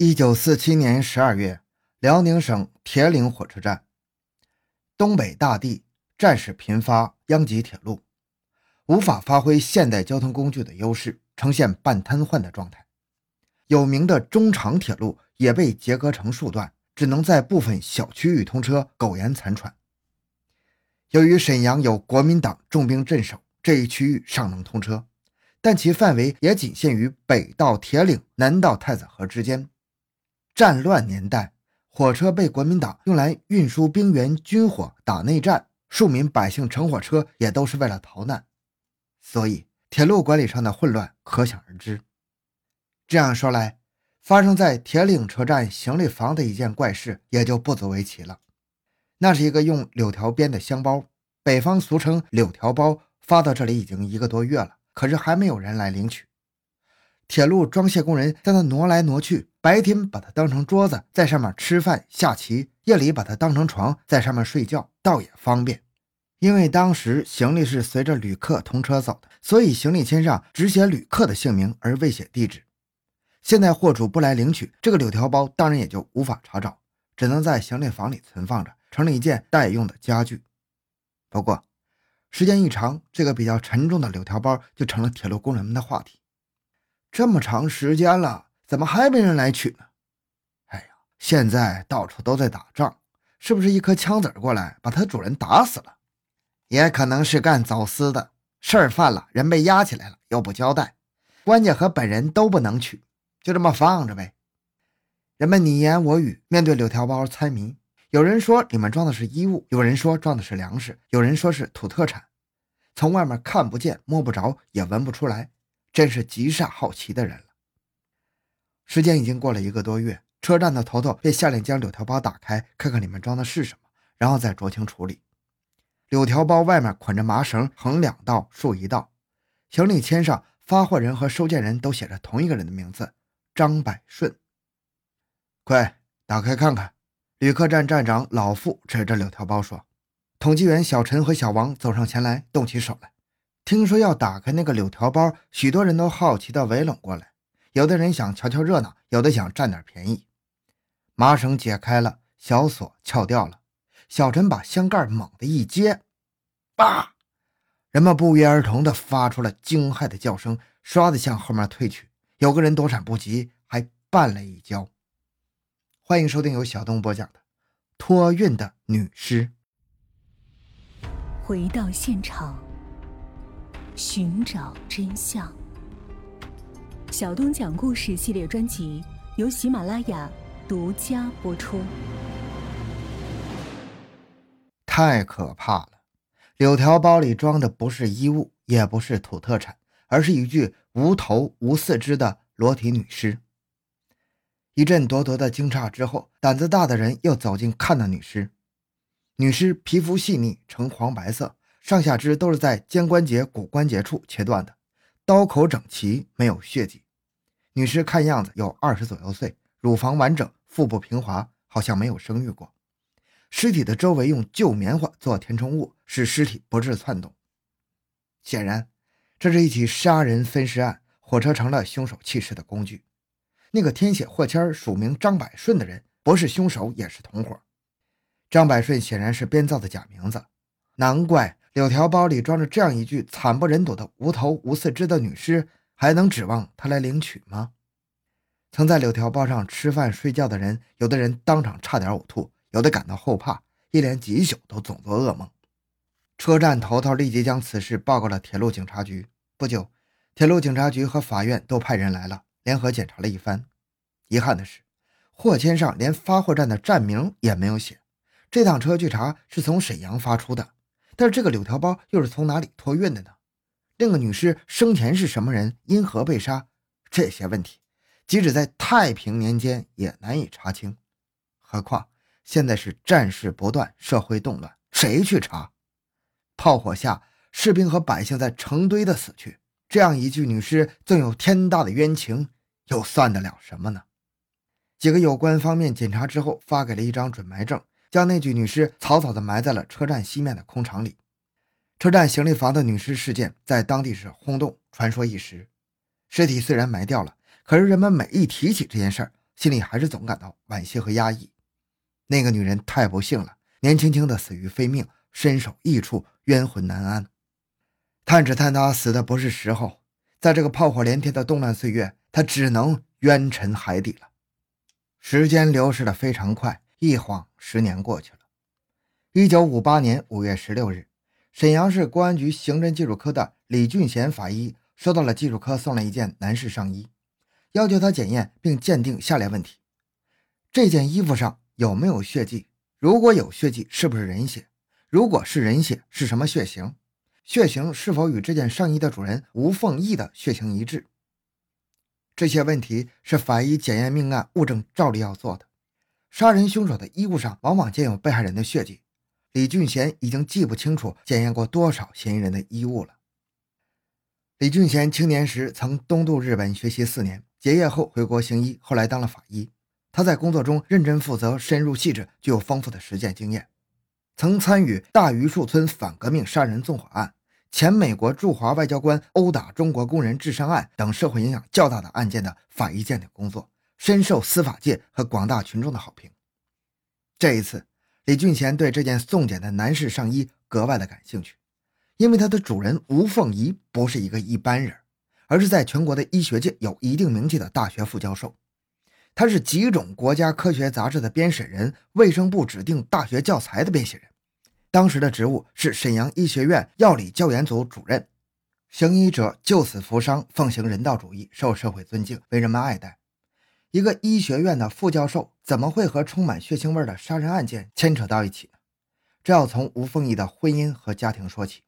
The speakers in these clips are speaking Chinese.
一九四七年十二月，辽宁省铁岭火车站，东北大地，战事频发，殃及铁路，无法发挥现代交通工具的优势，呈现半瘫痪的状态。有名的中长铁路也被截割成数段，只能在部分小区域通车，苟延残喘。由于沈阳有国民党重兵镇守，这一区域尚能通车，但其范围也仅限于北到铁岭、南到太子河之间。战乱年代，火车被国民党用来运输兵员、军火、打内战，庶民百姓乘火车也都是为了逃难，所以铁路管理上的混乱可想而知。这样说来，发生在铁岭车站行李房的一件怪事也就不足为奇了。那是一个用柳条编的箱包，北方俗称“柳条包”，发到这里已经一个多月了，可是还没有人来领取。铁路装卸工人在那挪来挪去，白天把它当成桌子，在上面吃饭下棋；夜里把它当成床，在上面睡觉，倒也方便。因为当时行李是随着旅客同车走的，所以行李签上只写旅客的姓名，而未写地址。现在货主不来领取，这个柳条包当然也就无法查找，只能在行李房里存放着，成了一件待用的家具。不过，时间一长，这个比较沉重的柳条包就成了铁路工人们的话题。这么长时间了，怎么还没人来取呢？哎呀，现在到处都在打仗，是不是一颗枪子过来把它主人打死了？也可能是干走私的事儿犯了，人被押起来了，又不交代，官家和本人都不能取，就这么放着呗。人们你言我语，面对柳条包猜谜。有人说里面装的是衣物，有人说装的是粮食，有人说是土特产，从外面看不见、摸不着，也闻不出来。真是极煞好奇的人了。时间已经过了一个多月，车站的头头便下令将柳条包打开，看看里面装的是什么，然后再酌情处理。柳条包外面捆着麻绳，横两道，竖一道。行李签上发货人和收件人都写着同一个人的名字：张百顺。快打开看看！旅客站站长老傅指着柳条包说。统计员小陈和小王走上前来，动起手来。听说要打开那个柳条包，许多人都好奇地围拢过来。有的人想瞧瞧热闹，有的想占点便宜。麻绳解开了，小锁撬掉了。小陈把箱盖猛地一揭，叭！人们不约而同地发出了惊骇的叫声，唰地向后面退去。有个人躲闪不及，还绊了一跤。欢迎收听由小东播讲的《托运的女尸》。回到现场。寻找真相。小东讲故事系列专辑由喜马拉雅独家播出。太可怕了！柳条包里装的不是衣物，也不是土特产，而是一具无头无四肢的裸体女尸。一阵咄咄的惊诧之后，胆子大的人又走近看那女尸。女尸皮肤细腻，呈黄白色。上下肢都是在肩关节、骨关节处切断的，刀口整齐，没有血迹。女尸看样子有二十左右岁，乳房完整，腹部平滑，好像没有生育过。尸体的周围用旧棉花做填充物，使尸体不致窜动。显然，这是一起杀人分尸案，火车成了凶手弃尸的工具。那个填写货签署名张百顺的人，不是凶手也是同伙。张百顺显然是编造的假名字，难怪。柳条包里装着这样一具惨不忍睹的无头无四肢的女尸，还能指望他来领取吗？曾在柳条包上吃饭睡觉的人，有的人当场差点呕吐，有的感到后怕，一连几宿都总做噩梦。车站头头立即将此事报告了铁路警察局。不久，铁路警察局和法院都派人来了，联合检查了一番。遗憾的是，货签上连发货站的站名也没有写。这趟车据查是从沈阳发出的。但是这个柳条包又是从哪里托运的呢？另个女尸生前是什么人？因何被杀？这些问题，即使在太平年间也难以查清。何况现在是战事不断，社会动乱，谁去查？炮火下，士兵和百姓在成堆的死去。这样一具女尸，纵有天大的冤情，又算得了什么呢？几个有关方面检查之后，发给了一张准埋证。将那具女尸草草地埋在了车站西面的空场里。车站行李房的女尸事件在当地是轰动，传说一时。尸体虽然埋掉了，可是人们每一提起这件事儿，心里还是总感到惋惜和压抑。那个女人太不幸了，年轻轻的死于非命，身首异处，冤魂难安。探只探她死的不是时候，在这个炮火连天的动乱岁月，她只能冤沉海底了。时间流逝的非常快，一晃十年过去了。一九五八年五月十六日，沈阳市公安局刑侦技术科的李俊贤法医收到了技术科送来一件男士上衣，要求他检验并鉴定下列问题：这件衣服上。有没有血迹？如果有血迹，是不是人血？如果是人血，是什么血型？血型是否与这件上衣的主人吴凤义的血型一致？这些问题是法医检验命案物证照例要做的。杀人凶手的衣物上往往见有被害人的血迹。李俊贤已经记不清楚检验过多少嫌疑人的衣物了。李俊贤青年时曾东渡日本学习四年，结业后回国行医，后来当了法医。他在工作中认真负责、深入细致，具有丰富的实践经验，曾参与大榆树村反革命杀人纵火案、前美国驻华外交官殴打中国工人致伤案等社会影响较大的案件的法医鉴定工作，深受司法界和广大群众的好评。这一次，李俊贤对这件送检的男士上衣格外的感兴趣，因为他的主人吴凤仪不是一个一般人，而是在全国的医学界有一定名气的大学副教授。他是几种国家科学杂志的编审人，卫生部指定大学教材的编写人，当时的职务是沈阳医学院药理教研组主任。行医者救死扶伤，奉行人道主义，受社会尊敬，为人们爱戴。一个医学院的副教授怎么会和充满血腥味的杀人案件牵扯到一起呢？这要从吴凤仪的婚姻和家庭说起。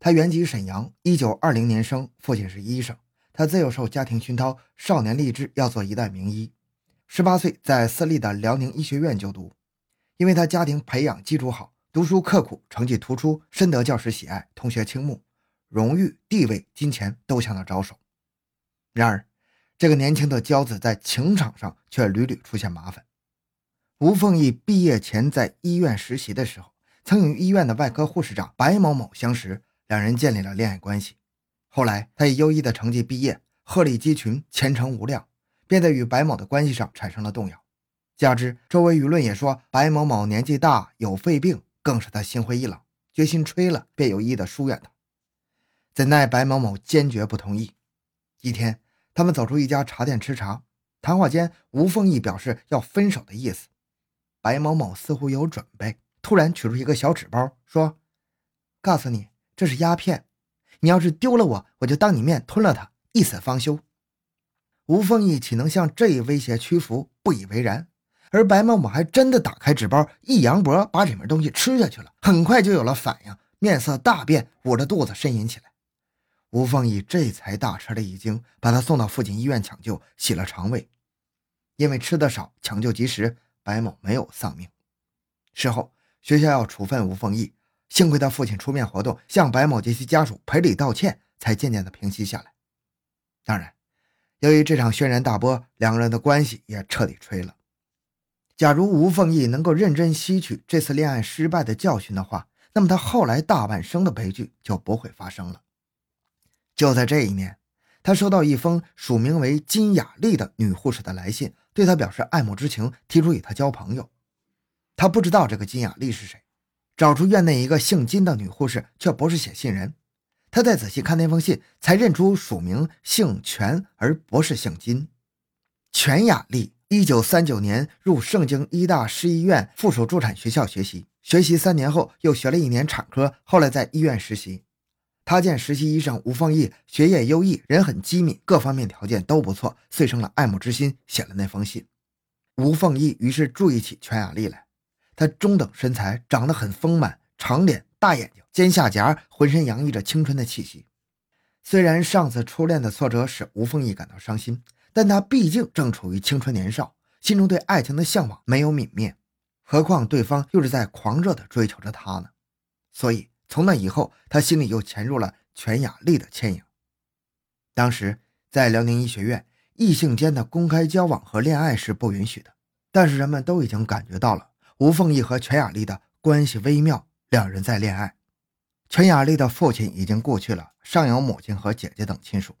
他原籍沈阳，一九二零年生，父亲是医生。他自幼受家庭熏陶，少年立志要做一代名医。十八岁，在私立的辽宁医学院就读，因为他家庭培养基础好，读书刻苦，成绩突出，深得教师喜爱，同学倾慕，荣誉、地位、金钱都向他招手。然而，这个年轻的骄子在情场上却屡屡出现麻烦。吴凤仪毕业前在医院实习的时候，曾与医院的外科护士长白某某相识，两人建立了恋爱关系。后来，他以优异的成绩毕业，鹤立鸡群，前程无量。便在与白某的关系上产生了动摇，加之周围舆论也说白某某年纪大有肺病，更使他心灰意冷，决心吹了，便有意的疏远他。怎奈白某某坚决不同意。一天，他们走出一家茶店吃茶，谈话间，吴凤仪表示要分手的意思。白某某似乎有准备，突然取出一个小纸包，说：“告诉你，这是鸦片，你要是丢了我，我就当你面吞了它，一死方休。”吴凤仪岂能向这一威胁屈服？不以为然。而白某某还真的打开纸包，一扬脖，把里面东西吃下去了。很快就有了反应，面色大变，捂着肚子呻吟起来。吴凤仪这才大吃了一惊，把他送到附近医院抢救，洗了肠胃。因为吃的少，抢救及时，白某没有丧命。事后学校要处分吴凤仪，幸亏他父亲出面活动，向白某及其家属赔礼道歉，才渐渐的平息下来。当然。由于这场轩然大波，两个人的关系也彻底吹了。假如吴凤仪能够认真吸取这次恋爱失败的教训的话，那么他后来大半生的悲剧就不会发生了。就在这一年，他收到一封署名为金雅丽的女护士的来信，对他表示爱慕之情，提出与他交朋友。他不知道这个金雅丽是谁，找出院内一个姓金的女护士，却不是写信人。他再仔细看那封信，才认出署名姓全，而不是姓金。全雅丽，一九三九年入盛京医大市医院附属助产学校学习，学习三年后又学了一年产科，后来在医院实习。他见实习医生吴凤义学业优异，人很机敏，各方面条件都不错，遂生了爱慕之心，写了那封信。吴凤义于是注意起全雅丽来。她中等身材，长得很丰满，长脸。大眼睛，尖下颊，浑身洋溢着青春的气息。虽然上次初恋的挫折使吴凤仪感到伤心，但他毕竟正处于青春年少，心中对爱情的向往没有泯灭。何况对方又是在狂热地追求着他呢？所以从那以后，他心里又潜入了全雅丽的倩影。当时在辽宁医学院，异性间的公开交往和恋爱是不允许的，但是人们都已经感觉到了吴凤仪和全雅丽的关系微妙。两人在恋爱，全雅丽的父亲已经故去了，尚有母亲和姐姐等亲属。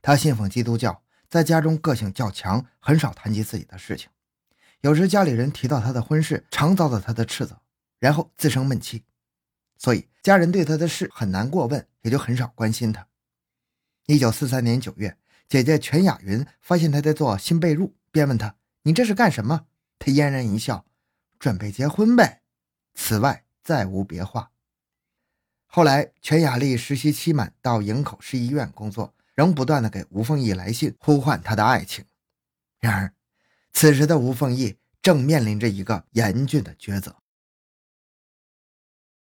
他信奉基督教，在家中个性较强，很少谈及自己的事情。有时家里人提到他的婚事，常遭到他的斥责，然后自生闷气。所以家人对他的事很难过问，也就很少关心他。一九四三年九月，姐姐全雅云发现他在做新被褥，便问他：“你这是干什么？”他嫣然一笑：“准备结婚呗。”此外再无别话。后来，全雅丽实习期满，到营口市医院工作，仍不断的给吴凤仪来信，呼唤他的爱情。然而，此时的吴凤仪正面临着一个严峻的抉择。